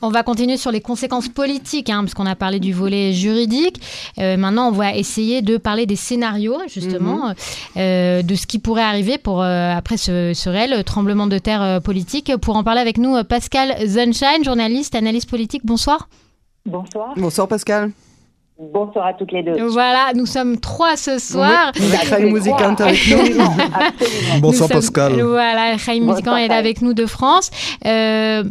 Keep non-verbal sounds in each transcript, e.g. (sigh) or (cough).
On va continuer sur les conséquences politiques, hein, parce qu'on a parlé du volet juridique. Euh, maintenant, on va essayer de parler des scénarios, justement, mhm. euh, de ce qui pourrait arriver pour, euh, après ce, ce, réel tremblement de terre politique. Pour en parler avec nous, Pascal Sunshine, journaliste, analyste politique. Bonsoir. Bonsoir. Bonsoir, Pascal. Bonsoir à toutes les deux. Voilà, nous sommes trois ce soir. Oui, avec Musican avec nous. Bonsoir Pascal. Voilà, Chaim Musican est avec nous de France. Euh,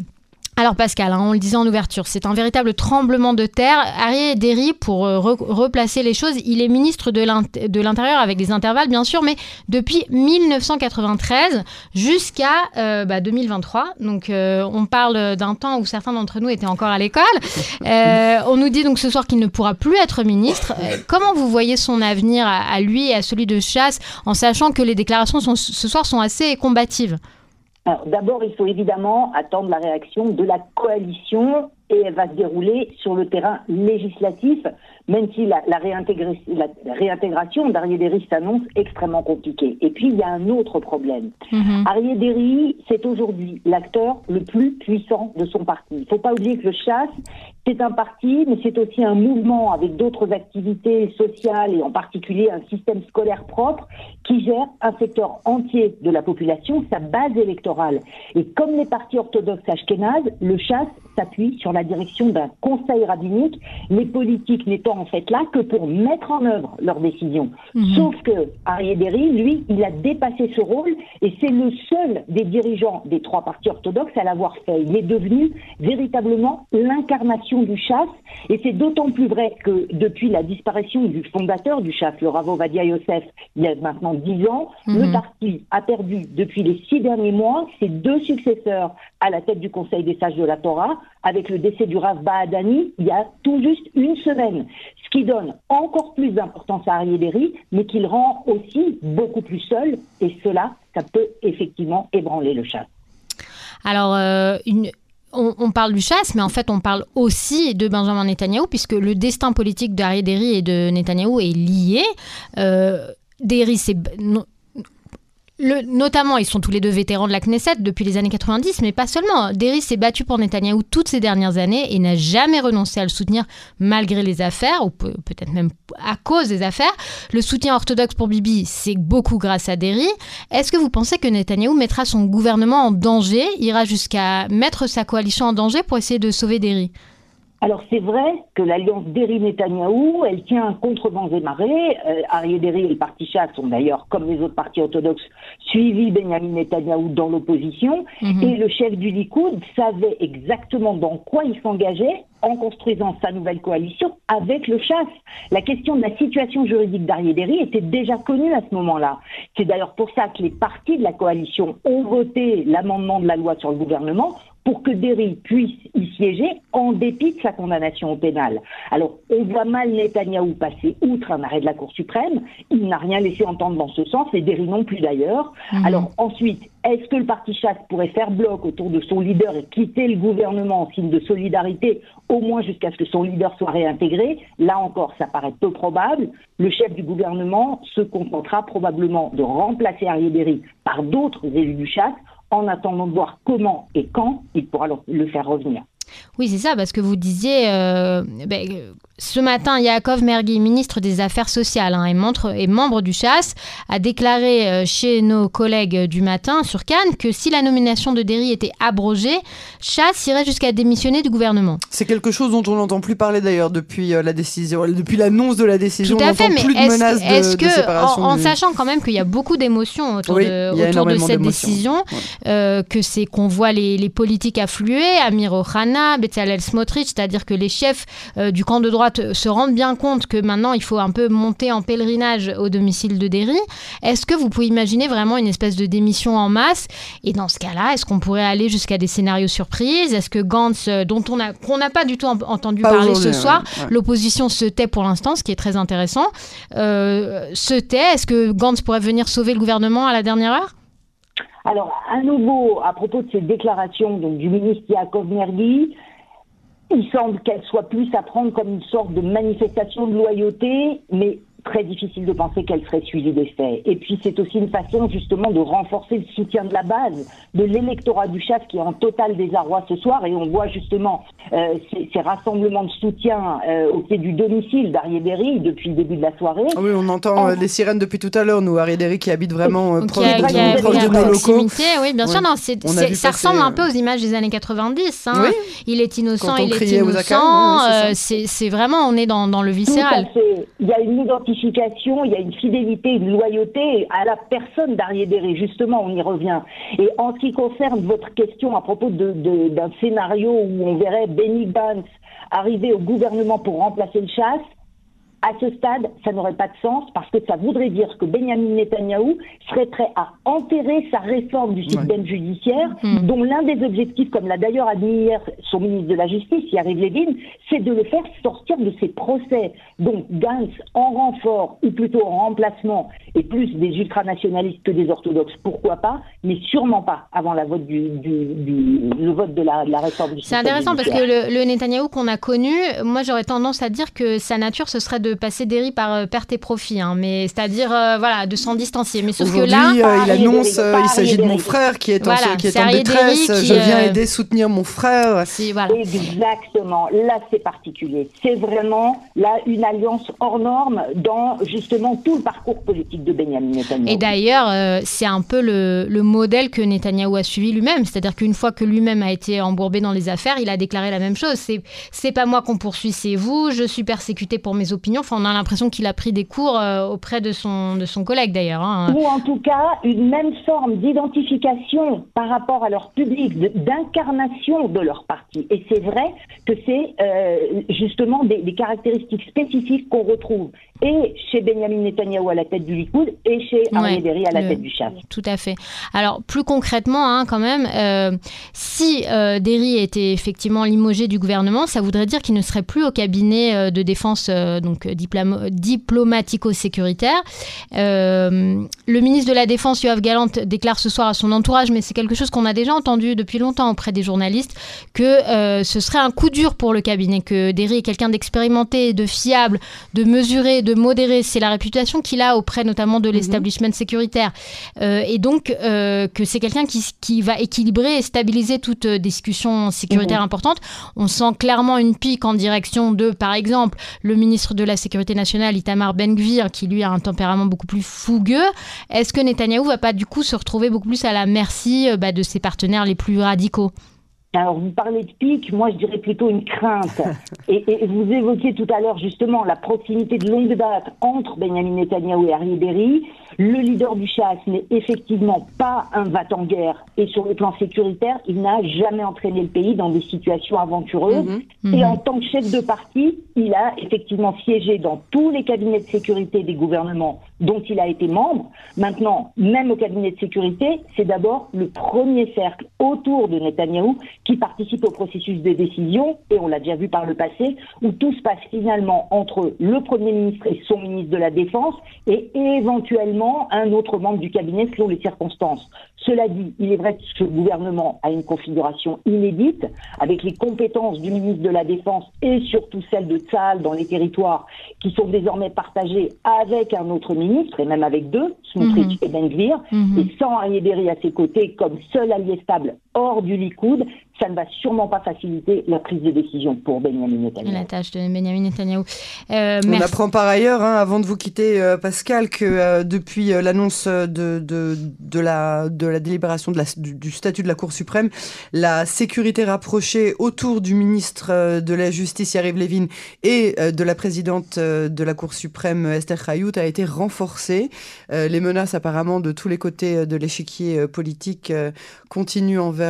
alors Pascal, hein, on le disait en ouverture, c'est un véritable tremblement de terre. Arié Derry, pour euh, replacer les choses, il est ministre de l'Intérieur avec des intervalles bien sûr, mais depuis 1993 jusqu'à 2023. Euh, bah, donc euh, on parle d'un temps où certains d'entre nous étaient encore à l'école. (laughs) on nous dit donc ce soir qu'il ne pourra plus être ministre. comment vous voyez son avenir à, à, lui et à celui de Chasse en sachant que les déclarations sont, ce soir sont assez combatives? D'abord, il faut évidemment attendre la réaction de la coalition et elle va se dérouler sur le terrain législatif, même si la, la, la réintégration d'Arié s'annonce extrêmement compliquée. Et puis, il y a un autre problème. Mm c'est aujourd'hui l'acteur le plus puissant de son parti. Il ne faut pas oublier que le chasse, c'est un parti, mais c'est aussi un mouvement avec d'autres activités sociales et en particulier un système scolaire propre qui gère un secteur entier de la population, sa base électorale. Et comme les partis orthodoxes ashkénazes, le chasse s'appuie sur la direction d'un conseil rabbinique, les politiques n'étant en fait là que pour mettre en œuvre leurs décisions. Mhm. Sauf que Ariéderi, lui, il a dépassé ce rôle et c'est le seul des dirigeants des trois partis orthodoxes à l'avoir fait. Il est devenu véritablement l'incarnation du chasse et c'est d'autant plus vrai que depuis la disparition du fondateur du chasse, le Rav Vadia Yosef, il y a maintenant dix ans, le mhm. parti a perdu depuis les six derniers mois ses deux successeurs à la tête du Conseil des sages de la Torah, avec le décès du Rav Bahadani il y a tout juste une semaine, ce qui donne encore plus d'importance à Ariéderi, mais qui le rend aussi beaucoup plus seul, et cela, ça peut effectivement ébranler le chasse. Alors, euh, on, parle du chasse, mais en fait, on parle aussi de Benjamin Netanyahou, puisque le destin politique d'Ariéderi et de Netanyahou est lié. Euh, Derry, c'est notamment, ils sont tous les deux vétérans de la Knesset depuis les années 90, mais pas seulement. Derry s'est battu pour Netanyahou toutes ces dernières années et n'a jamais renoncé à le soutenir malgré les affaires, ou peut-être même à cause des affaires. Le soutien orthodoxe pour Bibi, c'est beaucoup grâce à Derry. Est-ce que vous pensez que Netanyahou mettra son gouvernement en danger, ira jusqu'à mettre sa coalition en danger pour essayer de sauver Derry alors c'est vrai que l'alliance Derry-Netanyahou, elle tient contre vents et marées. Euh, Arié Derry et le parti Chasse sont d'ailleurs, comme les autres partis orthodoxes, suivis Benjamin Netanyahou dans l'opposition. Mhm. Et le chef du Likoud savait exactement dans quoi il s'engageait en construisant sa nouvelle coalition avec le chasse. La question de la situation juridique d'Arié Derry était déjà connue à ce moment-là. C'est d'ailleurs pour ça que les partis de la coalition ont voté l'amendement de la loi sur le gouvernement pour que Derry puisse y siéger en dépit de sa condamnation au pénal. Alors, on voit mal Netanyahou passer outre un arrêt de la Cour suprême. Il n'a rien laissé entendre dans ce sens, et Derry non plus d'ailleurs. Mhm. Alors, ensuite, est-ce que le parti chasse pourrait faire bloc autour de son leader et quitter le gouvernement en signe de solidarité, au moins jusqu'à ce que son leader soit réintégré? Là encore, ça paraît peu probable. Le chef du gouvernement se contentera probablement de remplacer Arié Derry par d'autres élus du chasse en attendant de voir comment et quand il pourra le faire revenir. Oui, c'est ça, parce que vous disiez, euh, ben, ce matin, Yaakov Mergui, ministre des Affaires sociales hein, et, membre du Chasse, a déclaré euh, chez nos collègues du matin sur Cannes que si la nomination de Derry était abrogée, Chasse irait jusqu'à démissionner du gouvernement. C'est quelque chose dont on n'entend plus parler d'ailleurs depuis euh, la décision, depuis l'annonce de la décision. Tout à fait, mais est-ce que, en, sachant quand même qu'il y a beaucoup d'émotions autour, de, autour de, cette décision, que c'est qu'on voit les, les, politiques affluer, Amir Ohana, Bezalel Smotrich, c'est-à-dire que les chefs euh, du camp de droite se rendent bien compte que maintenant il faut un peu monter en pèlerinage au domicile de Derry. Est-ce que vous pouvez imaginer vraiment une espèce de démission en masse? Et dans ce cas-là, est-ce qu'on pourrait aller jusqu'à des scénarios surprises? Est-ce que Gantz, euh, dont on a qu'on n'a pas du tout entendu parler ce soir, l'opposition se tait pour l'instant, ce qui est très intéressant, euh, se tait? Est-ce que Gantz pourrait venir sauver le gouvernement à la dernière heure? Alors, à nouveau, à propos de ces déclarations donc, du ministre Yaakov Mergui, il semble qu'elles soient plus à prendre comme une sorte de manifestation de loyauté, mais très difficile de penser qu'elle serait suivie des faits. Et puis c'est aussi une façon justement de renforcer le soutien de la base, de l'électorat du chef qui est en total désarroi ce soir. Et on voit justement euh, ces, rassemblements de soutien euh, au pied du domicile d'Arié depuis le début de la soirée. Ah oui, on entend les sirènes depuis tout à l'heure, nous, Arié qui habite vraiment proche, de, nos locaux. Oui, bien sûr, non, ça ressemble un peu aux images des années 90. Hein. Il est innocent, il est innocent. c'est vraiment, on est dans, dans le viscéral. Il y a une il y a une fidélité, une loyauté à la personne d'Arié Justement, on y revient. Et en ce qui concerne votre question à propos d'un scénario où on verrait Benny Gantz arriver au gouvernement pour remplacer le chasse, à ce stade, ça n'aurait pas de sens parce que ça voudrait dire que Benjamin Netanyahou serait prêt à enterrer sa réforme du système judiciaire, hmm. dont l'un des objectifs, comme l'a d'ailleurs admis hier son ministre de la Justice, Yariv Levin, c'est de le faire sortir de ses procès. Donc Gantz en renfort, ou plutôt en remplacement, et plus des ultranationalistes que des orthodoxes, pourquoi pas, mais sûrement pas avant la vote du, le vote de la, réforme du système C'est intéressant parce que le, le Netanyahou qu'on a connu, moi j'aurais tendance à dire que sa nature, ce serait de passer des riz par euh, perte et profit, hein, mais c'est-à-dire euh, voilà de s'en distancier. Mais sauf que là, euh, il annonce, il s'agit de mon frère qui est en, qui est en détresse. je viens aider, soutenir mon frère. Exactement. Là, c'est particulier. C'est vraiment là une alliance hors norme dans justement tout le parcours politique de Benjamin Netanyahu. Et d'ailleurs, c'est un peu le, le, modèle que Netanyahu a suivi lui-même, c'est-à-dire qu'une fois que lui-même a été embourbé dans les affaires, il a déclaré la même chose. C'est c'est pas moi qu'on poursuit, c'est vous. Je suis persécuté pour mes opinions on a l'impression qu'il a pris des cours euh, auprès de son, de son collègue d'ailleurs. Hein. Ou en tout cas, une même forme d'identification par rapport à leur public, d'incarnation de leur parti. Et c'est vrai que c'est euh, justement des, caractéristiques spécifiques qu'on retrouve et chez Benjamin Netanyahu à la tête du Likoud et chez Ariel Derry à la tête du Chaf. Tout à fait. Alors plus concrètement, hein, quand même, euh, si euh, Derry était effectivement limogé du gouvernement, ça voudrait dire qu'il ne serait plus au cabinet de défense donc diplomatico-sécuritaire. Euh, le ministre de la Défense, Yoav Galant, déclare ce soir à son entourage, mais c'est quelque chose qu'on a déjà entendu depuis longtemps auprès des journalistes, que euh, ce serait un coup dur pour le cabinet, que Derry est quelqu'un d'expérimenté, de fiable, de mesuré, de modéré. C'est la réputation qu'il a auprès notamment de mhm. l'establishment sécuritaire. Euh, et donc, que c'est quelqu'un qui, qui, va équilibrer et stabiliser toute discussion sécuritaire mhm. importante. On sent clairement une pique en direction de, par exemple, le ministre de la Sécurité nationale, Itamar Ben-Gvir, qui lui a un tempérament beaucoup plus fougueux, est-ce que Netanyahou va pas du coup se retrouver beaucoup plus à la merci euh, bah, de ses partenaires les plus radicaux? Alors, vous parlez de pique, moi je dirais plutôt une crainte. (laughs) Et, vous évoquiez tout à l'heure justement la proximité de longue date entre Benjamin Netanyahu et Harry Berry. Le leader du chasse n'est effectivement pas un va-t-en-guerre. Et sur le plan sécuritaire, il n'a jamais entraîné le pays dans des situations aventureuses. Mhm. Et mhm. en tant que chef de parti, il a effectivement siégé dans tous les cabinets de sécurité des gouvernements dont il a été membre. Maintenant, même au cabinet de sécurité, c'est d'abord le premier cercle autour de Netanyahou qui participe au processus de décision, et on l'a déjà vu par le passé, où tout se passe finalement entre le Premier ministre et son ministre de la Défense, et éventuellement un autre membre du cabinet selon les circonstances. Cela dit, il est vrai que ce gouvernement a une configuration inédite, avec les compétences du ministre de la Défense et surtout celles de Tzal dans les territoires, qui sont désormais partagées avec un autre ministre, et même avec deux, Smotrich mhm. et Ben Gvir, et sans Arié à ses côtés comme seul allié stable hors du Likoud, ça ne va sûrement pas faciliter la prise de décision pour Benjamin Netanyahu. La tâche de Benjamin Netanyahu. Euh, On apprend par ailleurs, hein, avant de vous quitter, euh, Pascal, que euh, depuis l'annonce de, de, de, la, de la délibération de la, du, statut de la Cour suprême, la sécurité rapprochée autour du ministre de la Justice, Yariv Levin, et de la présidente de la Cour suprême, Esther Chayout, a été renforcée. les menaces, apparemment, de tous les côtés de l'échiquier politique continuent envers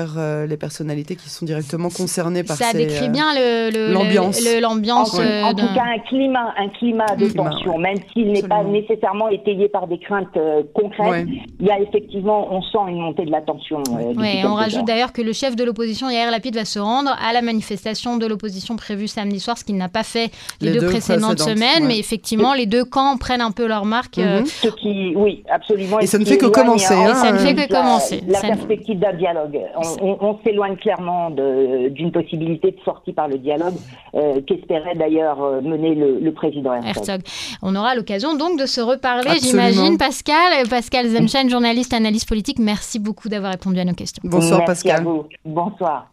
les personnalités qui sont directement concernés par ça décrit euh, bien l'ambiance. l'ambiance. En, euh, tout cas, un climat, un climat de tension, même s'il n'est pas nécessairement étayé par des craintes euh, concrètes. Il y a effectivement, on sent une montée de la tension. oui, on rajoute d'ailleurs que le chef de l'opposition, Yair Lapid, va se rendre à la manifestation de l'opposition prévue samedi soir, ce qu'il n'a pas fait les, deux, précédentes, semaines. Mais effectivement, les deux camps prennent un peu leur marque. Mhm. Ce qui, oui, absolument. Et, ça ne fait que commencer. Hein, ça ne fait que commencer. La, perspective d'un dialogue. On, s'éloigne clairement d'une possibilité de sortie par le dialogue euh, qu'espérait d'ailleurs euh, mener le, président Herzog. On aura l'occasion donc de se reparler, j'imagine. Pascal, Pascal Zemchen, journaliste, analyste politique, merci beaucoup d'avoir répondu à nos questions. Bonsoir merci Pascal. À vous. Bonsoir.